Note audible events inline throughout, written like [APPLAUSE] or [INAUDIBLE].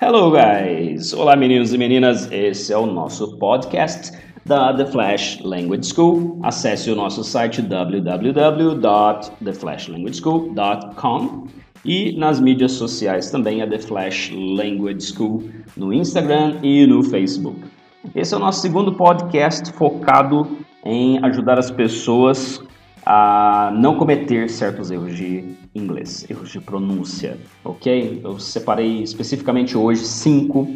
Hello, guys! Olá, meninos e meninas. Esse é o nosso podcast da The Flash Language School. Acesse o nosso site www.theflashlanguageschool.com e nas mídias sociais também a The Flash Language School no Instagram e no Facebook. Esse é o nosso segundo podcast focado em ajudar as pessoas a não cometer certos erros de inglês, erros de pronúncia, ok? Eu separei especificamente hoje cinco.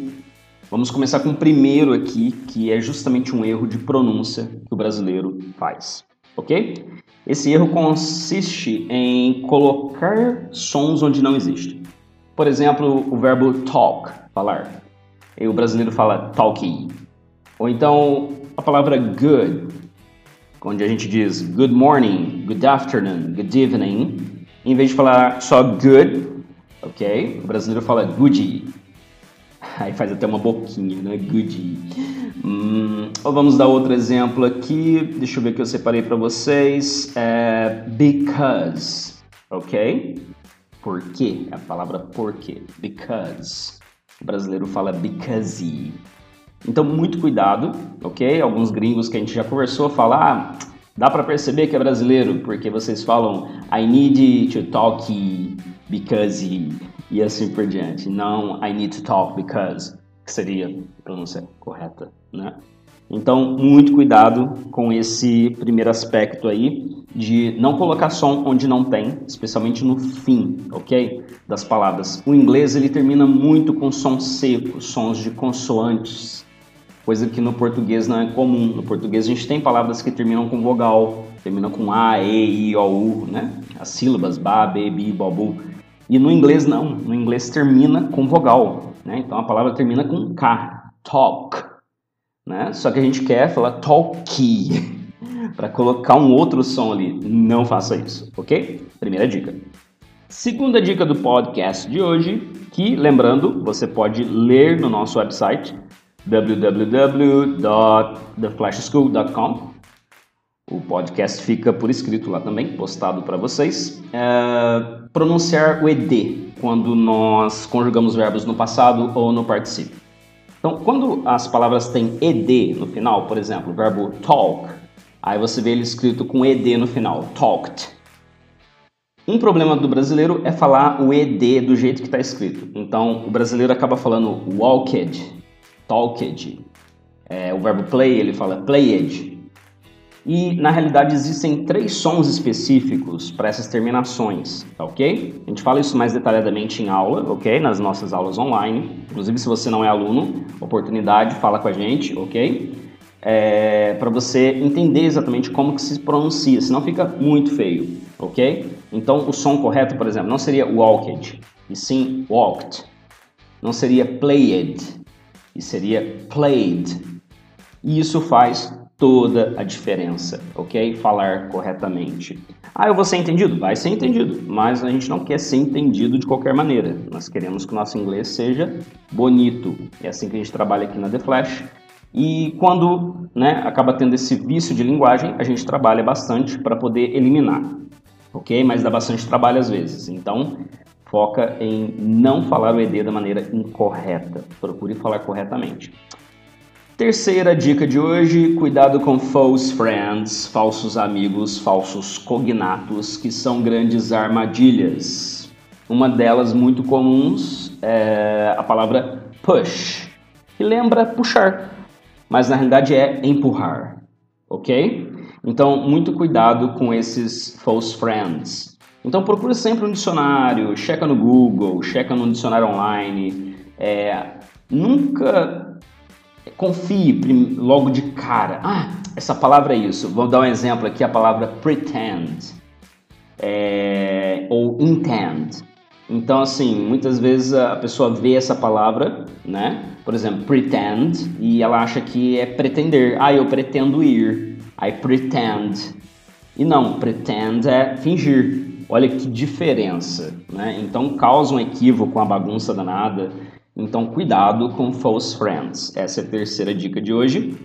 Vamos começar com o primeiro aqui, que é justamente um erro de pronúncia que o brasileiro faz, ok? Esse erro consiste em colocar sons onde não existe. Por exemplo, o verbo talk, falar. E o brasileiro fala talky. Ou então a palavra good, onde a gente diz good morning, good afternoon, good evening, em vez de falar só good, ok? O brasileiro fala goody. Aí faz até uma boquinha, né? Goody. Hum, vamos dar outro exemplo aqui. Deixa eu ver o que eu separei para vocês. É because, ok? Por quê? É a palavra por quê. Because. O brasileiro fala because. Então, muito cuidado, ok? Alguns gringos que a gente já conversou falam, ah, dá para perceber que é brasileiro, porque vocês falam I need to talk because e assim por diante. Não I need to talk because, que seria a pronúncia correta, né? Então, muito cuidado com esse primeiro aspecto aí de não colocar som onde não tem, especialmente no fim, ok? Das palavras. O inglês ele termina muito com som seco, sons de consoantes, coisa que no português não é comum. No português a gente tem palavras que terminam com vogal, terminam com A, E, I, O, U, né? As sílabas ba, be, bi, bo, bu. E no inglês não, no inglês termina com vogal, né? Então a palavra termina com K, talk, né? Só que a gente quer falar talky [LAUGHS] para colocar um outro som ali. Não faça isso, ok? Primeira dica. Segunda dica do podcast de hoje, que lembrando, você pode ler no nosso website www.theflashschool.com. O podcast fica por escrito lá também, postado para vocês. É, pronunciar o ED quando nós conjugamos verbos no passado ou no participio. Então, quando as palavras têm ED no final, por exemplo, o verbo talk, aí você vê ele escrito com ED no final, talked. Um problema do brasileiro é falar o ED do jeito que está escrito. Então, o brasileiro acaba falando walked, talked. É, o verbo play, ele fala played. E, na realidade, existem três sons específicos para essas terminações, tá ok? A gente fala isso mais detalhadamente em aula, ok? Nas nossas aulas online. Inclusive, se você não é aluno, oportunidade, fala com a gente, ok? É, para você entender exatamente como que se pronuncia, senão fica muito feio, ok? Então, o som correto, por exemplo, não seria walked, e sim walked. Não seria played, e seria played. E isso faz toda a diferença, ok? Falar corretamente. Ah, eu vou ser entendido? Vai ser entendido, mas a gente não quer ser entendido de qualquer maneira. Nós queremos que o nosso inglês seja bonito. É assim que a gente trabalha aqui na The Flash. E quando né, acaba tendo esse vício de linguagem, a gente trabalha bastante para poder eliminar, ok? Mas dá bastante trabalho às vezes. Então, foca em não falar o ED da maneira incorreta. Procure falar corretamente. Terceira dica de hoje: cuidado com false friends, falsos amigos, falsos cognatos, que são grandes armadilhas. Uma delas muito comuns é a palavra push, que lembra puxar, mas na realidade é empurrar, ok? Então, muito cuidado com esses false friends. Então procura sempre um dicionário, checa no Google, checa no dicionário online. É, nunca confie logo de cara. Ah, essa palavra é isso. Vou dar um exemplo aqui, a palavra pretend é, ou intend. Então, assim, muitas vezes a pessoa vê essa palavra, né? Por exemplo, pretend, e ela acha que é pretender. Ah, eu pretendo ir. I pretend. E não, pretend é fingir. Olha que diferença, né? Então causa um equívoco, uma bagunça danada. Então cuidado com false friends. Essa é a terceira dica de hoje.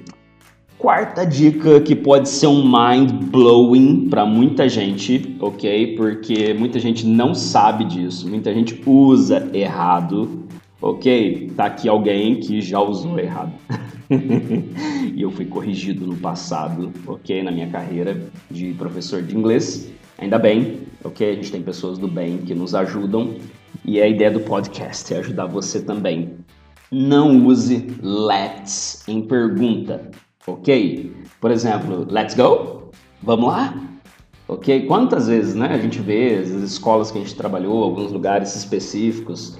Quarta dica que pode ser um mind blowing para muita gente, ok? Porque muita gente não sabe disso, muita gente usa errado. Ok, tá aqui alguém que já usou errado. [LAUGHS] [LAUGHS] e eu fui corrigido no passado, ok, na minha carreira de professor de inglês. Ainda bem, ok? A gente tem pessoas do bem que nos ajudam e a ideia do podcast é ajudar você também. Não use let's em pergunta, ok? Por exemplo, let's go? Vamos lá? Ok? Quantas vezes né, a gente vê as escolas que a gente trabalhou, alguns lugares específicos,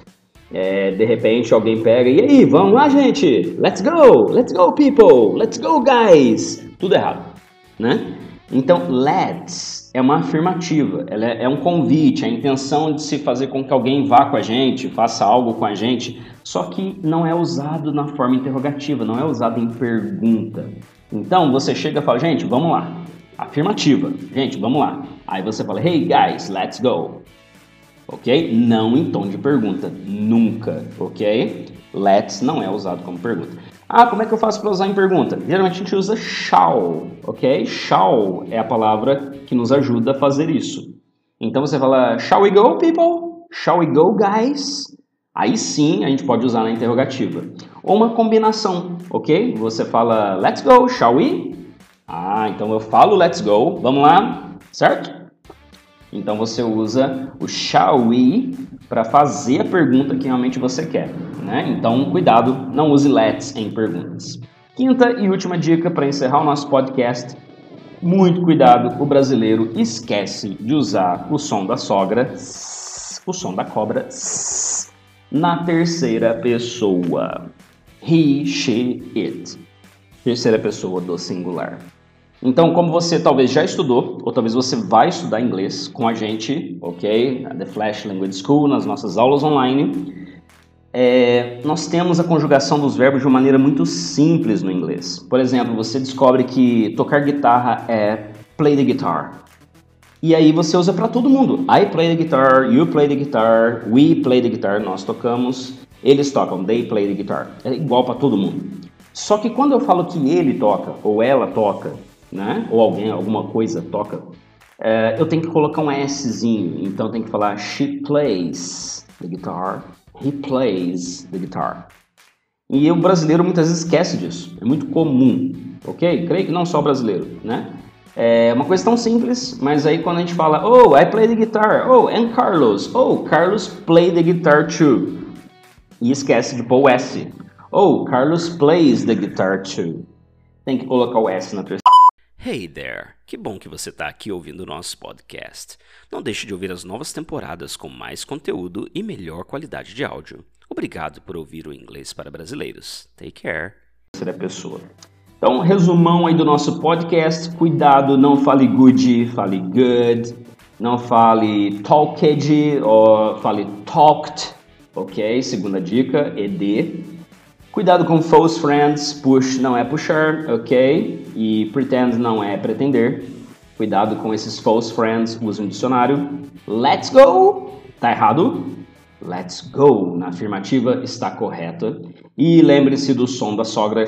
é, de repente alguém pega e aí, vamos lá, gente, let's go, let's go, people, let's go, guys. Tudo errado, né? Então, let's é uma afirmativa, ela é, é um convite, a intenção de se fazer com que alguém vá com a gente, faça algo com a gente, só que não é usado na forma interrogativa, não é usado em pergunta. Então, você chega e fala, gente, vamos lá. Afirmativa, gente, vamos lá. Aí você fala, hey guys, let's go ok? Não em tom de pergunta, nunca, ok? Let's não é usado como pergunta. Ah, como é que eu faço para usar em pergunta? Geralmente a gente usa shall, ok? Shall é a palavra que nos ajuda a fazer isso. Então você fala, shall we go, people? Shall we go, guys? Aí sim a gente pode usar na interrogativa. Ou uma combinação, ok? Você fala, let's go, shall we? Ah, então eu falo let's go, vamos lá, certo? Então você usa o shall we para fazer a pergunta que realmente você quer. Né? Então, cuidado, não use let's em perguntas. Quinta e última dica para encerrar o nosso podcast. Muito cuidado, o brasileiro esquece de usar o som da sogra, o som da cobra, na terceira pessoa. He, she, it. Terceira pessoa do singular. Então, como você talvez já estudou, ou talvez você vai estudar inglês com a gente, ok? Na The Flash Language School, nas nossas aulas online, é, nós temos a conjugação dos verbos de uma maneira muito simples no inglês. Por exemplo, você descobre que tocar guitarra é play the guitar. E aí você usa para todo mundo. I play the guitar, you play the guitar, we play the guitar, nós tocamos, eles tocam, they play the guitar. É igual para todo mundo. Só que quando eu falo que ele toca ou ela toca, né? Ou alguém, alguma coisa toca, é, eu tenho que colocar um Szinho. Então tem que falar she plays the guitar, he plays the guitar. E o brasileiro muitas vezes esquece disso. É muito comum, ok? Creio que não só o brasileiro, né? É uma coisa tão simples, mas aí quando a gente fala, oh, I play the guitar, oh, and Carlos, oh, Carlos play the guitar too. E esquece de pôr o S. Oh, Carlos plays the guitar too. Tem que colocar o S na terceira. Hey there! Que bom que você está aqui ouvindo o nosso podcast. Não deixe de ouvir as novas temporadas com mais conteúdo e melhor qualidade de áudio. Obrigado por ouvir o Inglês para Brasileiros. Take care. Terceira pessoa. Então, resumão aí do nosso podcast. Cuidado, não fale good, fale good. Não fale talked ou fale talked, ok? Segunda dica, ED. Cuidado com false friends, push não é puxar, ok? E pretend não é pretender. Cuidado com esses false friends, use um dicionário. Let's go, tá errado. Let's go, na afirmativa está correta. E lembre-se do som da sogra,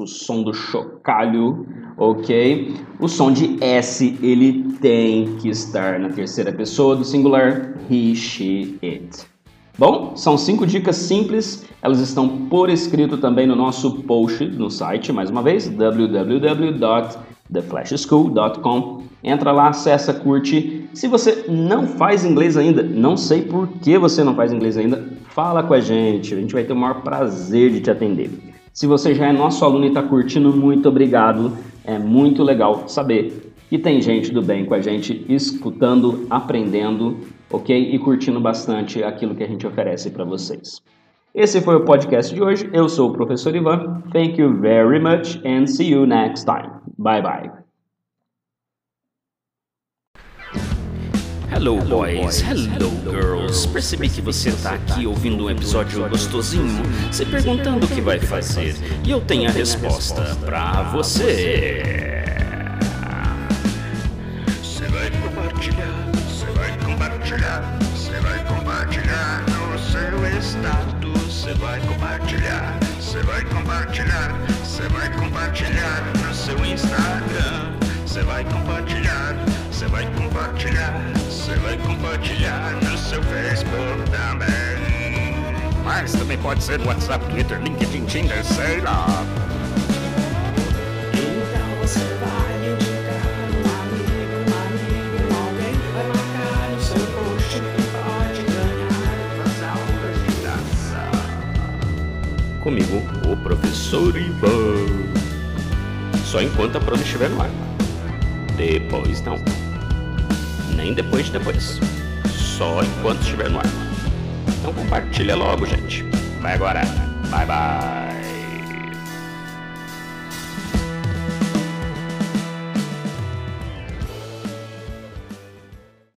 o som do chocalho, ok? O som de S, ele tem que estar na terceira pessoa do singular, he, she, it. Bom, são cinco dicas simples, elas estão por escrito também no nosso post no site, mais uma vez, www.theflashschool.com. Entra lá, acessa, curte. Se você não faz inglês ainda, não sei por que você não faz inglês ainda, fala com a gente, a gente vai ter o maior prazer de te atender. Se você já é nosso aluno e está curtindo, muito obrigado. É muito legal saber que tem gente do bem com a gente, escutando, aprendendo ok? E curtindo bastante aquilo que a gente oferece para vocês. Esse foi o podcast de hoje. Eu sou o professor Ivan. Thank you very much and see you next time. Bye bye. Hello boys, hello girls. Percebi que você está aqui ouvindo um episódio gostosinho, se perguntando o que vai fazer, e eu tenho a resposta para você. Compartilhar, você vai compartilhar no seu Instagram, você vai compartilhar, você vai compartilhar, você vai compartilhar no seu Facebook também. Mas também pode ser WhatsApp, Twitter, LinkedIn, Tinder, sei lá. Então você vai indicar um amigo, um amigo, alguém vai marcar no seu post e pode ganhar umas aulas de dança. Comigo, o professor Ivan. Só enquanto a prova estiver no ar. Depois não. Nem depois de depois. Só enquanto estiver no ar. Então compartilha logo, gente. Vai agora. Bye bye.